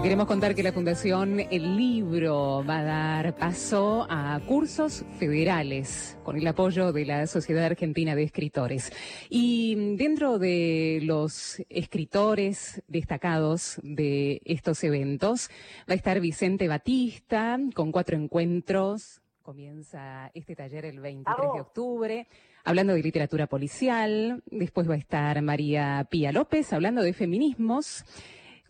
Te queremos contar que la Fundación El Libro va a dar paso a cursos federales con el apoyo de la Sociedad Argentina de Escritores. Y dentro de los escritores destacados de estos eventos va a estar Vicente Batista con cuatro encuentros. Comienza este taller el 23 de octubre hablando de literatura policial. Después va a estar María Pía López hablando de feminismos.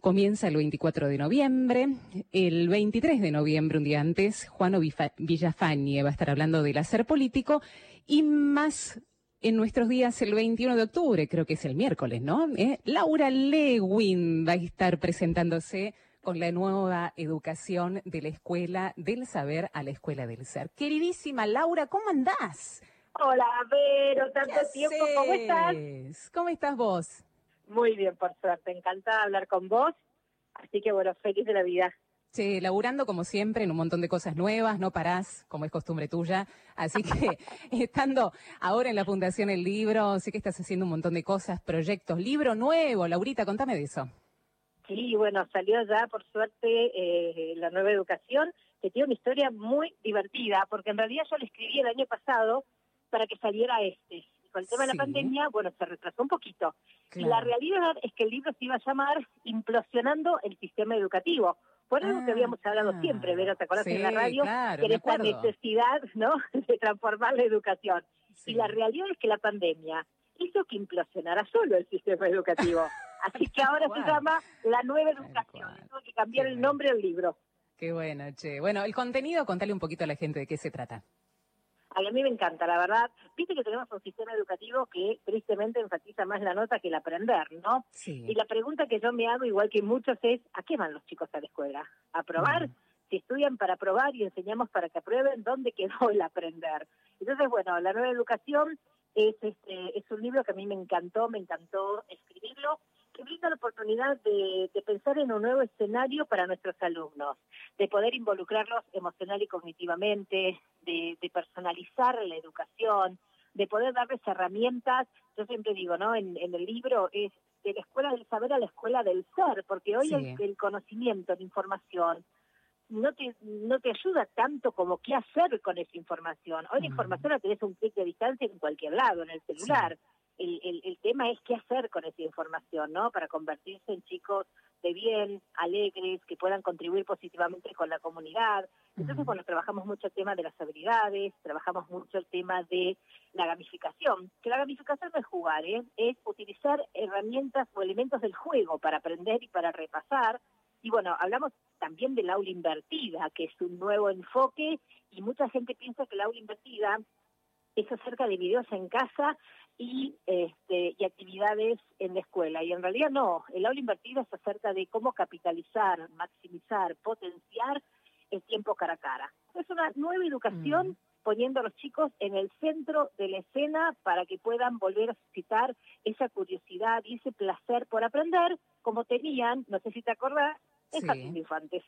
Comienza el 24 de noviembre. El 23 de noviembre, un día antes, Juano Villafañe va a estar hablando del hacer político y más en nuestros días, el 21 de octubre, creo que es el miércoles, ¿no? Eh, Laura Lewin va a estar presentándose con la nueva educación de la escuela del saber a la escuela del ser. Queridísima Laura, ¿cómo andás? Hola, Vero, tanto tiempo, ¿cómo estás? ¿Cómo estás vos? Muy bien, por suerte. Encantada de hablar con vos. Así que bueno, feliz de la vida. Sí, laburando como siempre en un montón de cosas nuevas, no parás, como es costumbre tuya. Así que estando ahora en la Fundación El Libro, sé que estás haciendo un montón de cosas, proyectos, libro nuevo. Laurita, contame de eso. Sí, bueno, salió ya por suerte eh, la nueva educación, que tiene una historia muy divertida, porque en realidad yo la escribí el año pasado para que saliera este con el tema de la pandemia, bueno, se retrasó un poquito. Y la realidad es que el libro se iba a llamar Implosionando el sistema educativo. Por eso que habíamos hablado ah, siempre, Vero, ¿te acuerdas en la radio? Claro, que esta necesidad, ¿no?, de transformar la educación. Y la realidad es que la pandemia hizo que implosionara solo el sistema educativo. Así que ahora se llama La Nueva Educación. Tengo que cambiar el nombre del libro. Qué bueno, che. Bueno, el contenido, contale un poquito a la gente de qué se trata. A mí me encanta, la verdad. Viste que tenemos un sistema educativo que tristemente enfatiza más la nota que el aprender, ¿no? Sí. Y la pregunta que yo me hago, igual que muchos, es ¿a qué van los chicos a la escuela? ¿A probar? Si estudian para probar y enseñamos para que aprueben, ¿dónde quedó el aprender? Entonces, bueno, la nueva educación es, este, es un libro que a mí me encantó, me encantó escribirlo que brinda la oportunidad de, pensar en un nuevo escenario para nuestros alumnos, de poder involucrarlos emocional y cognitivamente, de, personalizar la educación, de poder darles herramientas. Yo siempre digo, ¿no? En, el libro es de la escuela del saber a la escuela del ser, porque hoy el, conocimiento, la información, no te, no te ayuda tanto como qué hacer con esa información. Hoy la información la tenés un clic de distancia en cualquier lado, en el celular el, el, tema es qué hacer con esa información, ¿no? Para convertirse en chicos de bien, alegres, que puedan contribuir positivamente con la comunidad. Entonces, bueno, trabajamos mucho el tema de las habilidades, trabajamos mucho el tema de la gamificación, que la gamificación no es jugar, ¿eh? es utilizar herramientas o elementos del juego para aprender y para repasar. Y bueno, hablamos también del aula invertida, que es un nuevo enfoque, y mucha gente piensa que la aula invertida es acerca de videos en casa y, este, y actividades en la escuela. Y en realidad no, el aula invertida es acerca de cómo capitalizar, maximizar, potenciar el tiempo cara a cara. Es una nueva educación mm. poniendo a los chicos en el centro de la escena para que puedan volver a suscitar esa curiosidad y ese placer por aprender como tenían, no sé si te acordás, en sí. infantes.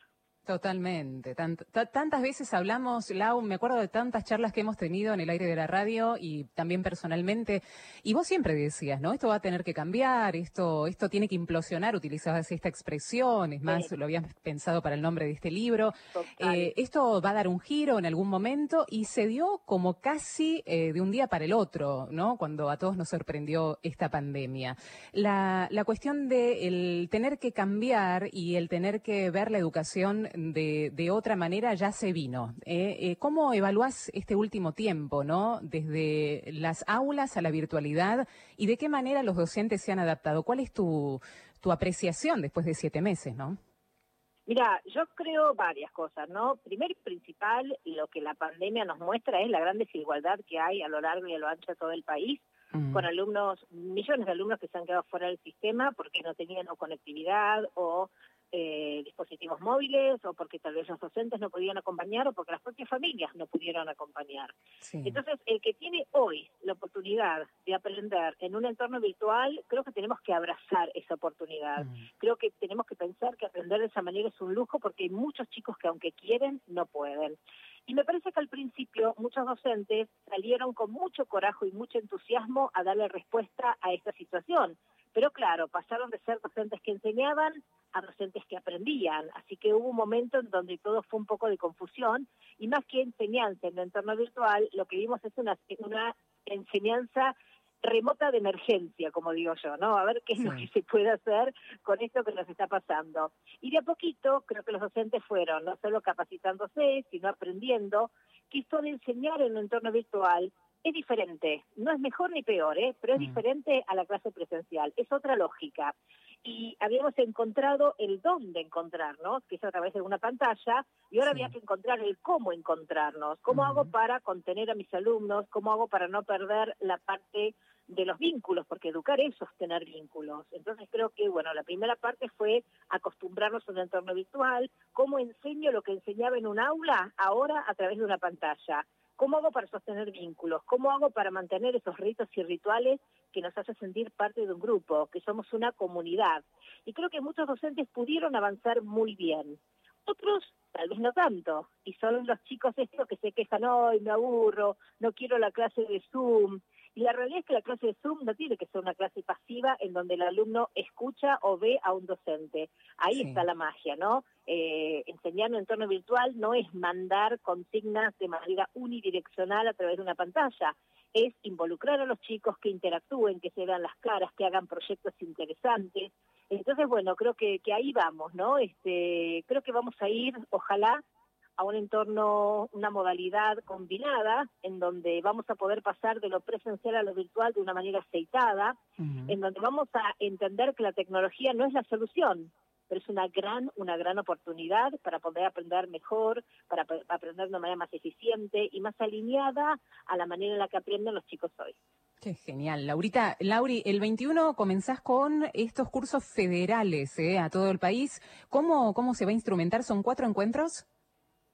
Totalmente. tantas veces hablamos, Lau, me acuerdo de tantas charlas que hemos tenido en el aire de la radio y también personalmente. Y vos siempre decías, ¿no? Esto va a tener que cambiar, esto, esto tiene que implosionar, utilizabas esta expresión, es más, lo habías pensado para el nombre de este libro. Eh, esto va a dar un giro en algún momento y se dio como casi eh, de un día para el otro, ¿no? Cuando a todos nos sorprendió esta pandemia. La, la cuestión de el tener que cambiar y el tener que ver la educación de, de otra manera ya se vino. ¿eh? eh, ¿Cómo evalúas este último tiempo, no? Desde las aulas a la virtualidad y de qué manera los docentes se han adaptado. ¿Cuál es tu, tu apreciación después de siete meses, no? Mira, yo creo varias cosas, ¿no? Primero y principal, lo que la pandemia nos muestra es la gran desigualdad que hay a lo largo y a lo ancho de todo el país, mm. con alumnos, millones de alumnos que se han quedado fuera del sistema porque no tenían o conectividad o eh, dispositivos móviles o porque tal vez los docentes no podían acompañar o porque las propias familias no pudieron acompañar. Entonces, el que tiene hoy la oportunidad de aprender en un entorno virtual, creo que tenemos que abrazar esa oportunidad. Mm. Creo que tenemos que pensar que aprender de esa manera es un lujo porque hay muchos chicos que aunque quieren, no pueden. Y me parece que al principio muchos docentes salieron con mucho coraje y mucho entusiasmo a darle respuesta a esta situación. Pero claro, pasaron de ser docentes que enseñaban a docentes que aprendían. Así que hubo un momento en donde todo fue un poco de confusión y más que enseñanza en el entorno virtual, lo que vimos es una, una enseñanza remota de emergencia, como digo yo, ¿no? A ver qué es lo que se puede hacer con esto que nos está pasando. Y de a poquito, creo que los docentes fueron no solo capacitándose, sino aprendiendo que esto de enseñar en un entorno virtual es diferente, no es mejor ni peor, ¿eh? pero es mm. diferente a la clase presencial, es otra lógica. Y habíamos encontrado el dónde encontrarnos, que es a través de una pantalla, y ahora había que encontrar el cómo encontrarnos, cómo hago para contener a mis alumnos, cómo hago para no perder la parte de los vínculos, porque educar es sostener vínculos. Entonces creo que, bueno, la primera parte fue acostumbrarnos a un entorno virtual, cómo enseño lo que enseñaba en un aula ahora a través de una pantalla. ¿Cómo hago para sostener vínculos? ¿Cómo hago para mantener esos ritos y rituales que nos hacen sentir parte de un grupo, que somos una comunidad? Y creo que muchos docentes pudieron avanzar muy bien. Otros tal vez no tanto, y son los chicos estos que se quejan, hoy me aburro, no quiero la clase de Zoom, y la realidad es que la clase de Zoom no tiene que ser una clase pasiva en donde el alumno escucha o ve a un docente. Ahí está la magia, ¿no? Eh, enseñar en un entorno virtual no es mandar consignas de manera unidireccional a través de una pantalla, es involucrar a los chicos que interactúen, que se vean las caras, que hagan proyectos interesantes. Entonces, bueno, creo que, que ahí vamos, ¿no? Este, creo que vamos a ir, ojalá, a un entorno, una modalidad combinada, en donde vamos a poder pasar de lo presencial a lo virtual de una manera aceitada, en donde vamos a entender que la tecnología no es la solución, pero es una gran, una gran oportunidad para poder aprender mejor, para aprender de una manera más eficiente y más alineada a la manera en la que aprenden los chicos hoy. Qué genial. Laurita, Lauri, el 21 comenzás con estos cursos federales ¿eh? a todo el país. ¿Cómo, ¿Cómo se va a instrumentar? ¿Son cuatro encuentros?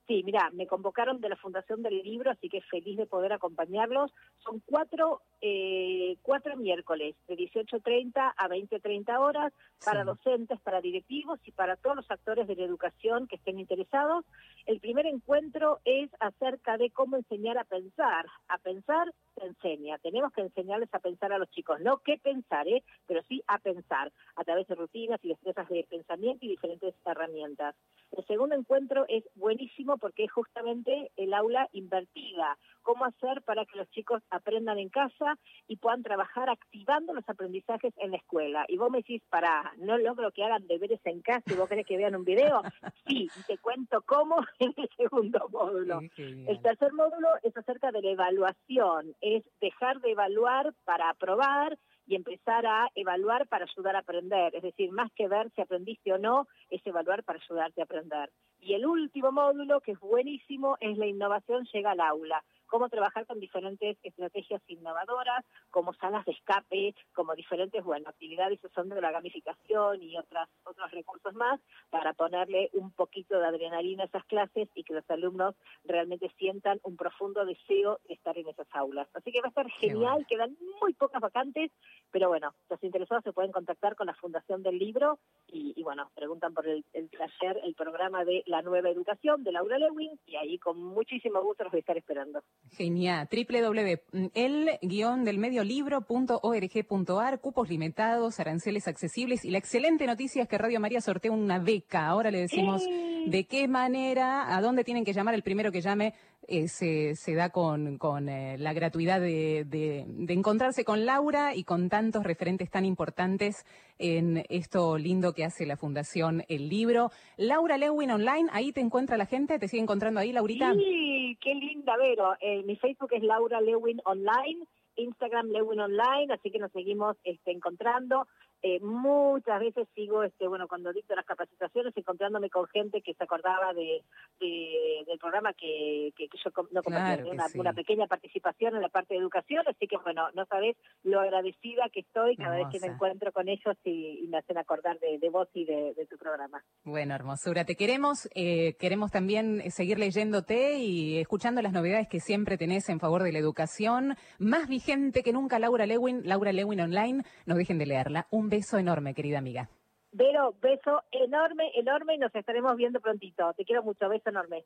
Sí, mira, me convocaron de la Fundación del Libro, así que feliz de poder acompañarlos. Son cuatro, eh, cuatro miércoles, de 18.30 a 20.30 horas, para docentes, para directivos y para todos los actores de la educación que estén interesados. El primer encuentro es acerca de cómo enseñar a pensar. A pensar se enseña. Tenemos que enseñarles a pensar a los chicos, no qué pensar, ¿eh? pero sí a pensar, a través de rutinas y destrezas de pensamiento y diferentes herramientas. El segundo encuentro es buenísimo porque es justamente el aula invertida. Cómo hacer para que los chicos aprendan en casa y puedan trabajar activando los aprendizajes en la escuela. Y vos me decís, para, no logro que hagan deberes en casa y vos querés que vean un video. Sí, te cuento cómo en el segundo módulo. el tercer módulo es acerca de la evaluación, es dejar de evaluar para aprobar y empezar a evaluar para ayudar a aprender. Es decir, más que ver si aprendiste o no, es evaluar para ayudarte a aprender. Y el último módulo, que es buenísimo, es la innovación llega al aula cómo trabajar con diferentes estrategias innovadoras, como salas de escape, como diferentes, bueno, actividades que son de la gamificación y otras, otros recursos más, para ponerle un poquito de adrenalina a esas clases y que los alumnos realmente sientan un profundo deseo de estar en esas aulas. Así que va a estar genial, quedan muy pocas vacantes, pero bueno, los interesados se pueden contactar con la Fundación del Libro y, bueno, preguntan por el, el taller, el programa de la nueva educación de Laura Lewin y ahí con muchísimo gusto los voy a estar esperando. Genial. www.el-mediolibro.org.ar, cupos limitados, aranceles accesibles y la excelente noticia es que Radio María sortea una beca. Ahora le decimos de qué manera, a dónde tienen que llamar el primero que llame eh, se, se, da con, eh, la gratuidad de, encontrarse con Laura y con tantos referentes tan importantes en esto lindo que hace la Fundación El Libro. Laura Lewin Online, ahí te encuentra la gente, te sigue encontrando ahí, Laurita. Sí, qué linda, Vero. Eh, mi Facebook es Laura Lewin Online. Instagram Lewin Online, así que nos seguimos este, encontrando. Eh, muchas veces sigo, este, bueno, cuando dicto las capacitaciones, encontrándome con gente que se acordaba de, del programa que, que, yo no compartí, una, pequeña participación en la parte de educación, así que bueno, no sabés lo agradecida que estoy cada vez que me encuentro con ellos y, me hacen acordar de, de vos y de, tu programa. Bueno, hermosura, te queremos, eh, queremos también seguir leyéndote y escuchando las novedades que siempre tenés en favor de la educación, más vigente que nunca Laura Lewin, Laura Lewin Online, no dejen de leerla. Beso enorme, querida amiga. Vero, beso enorme, enorme y nos estaremos viendo prontito. Te quiero mucho, beso enorme.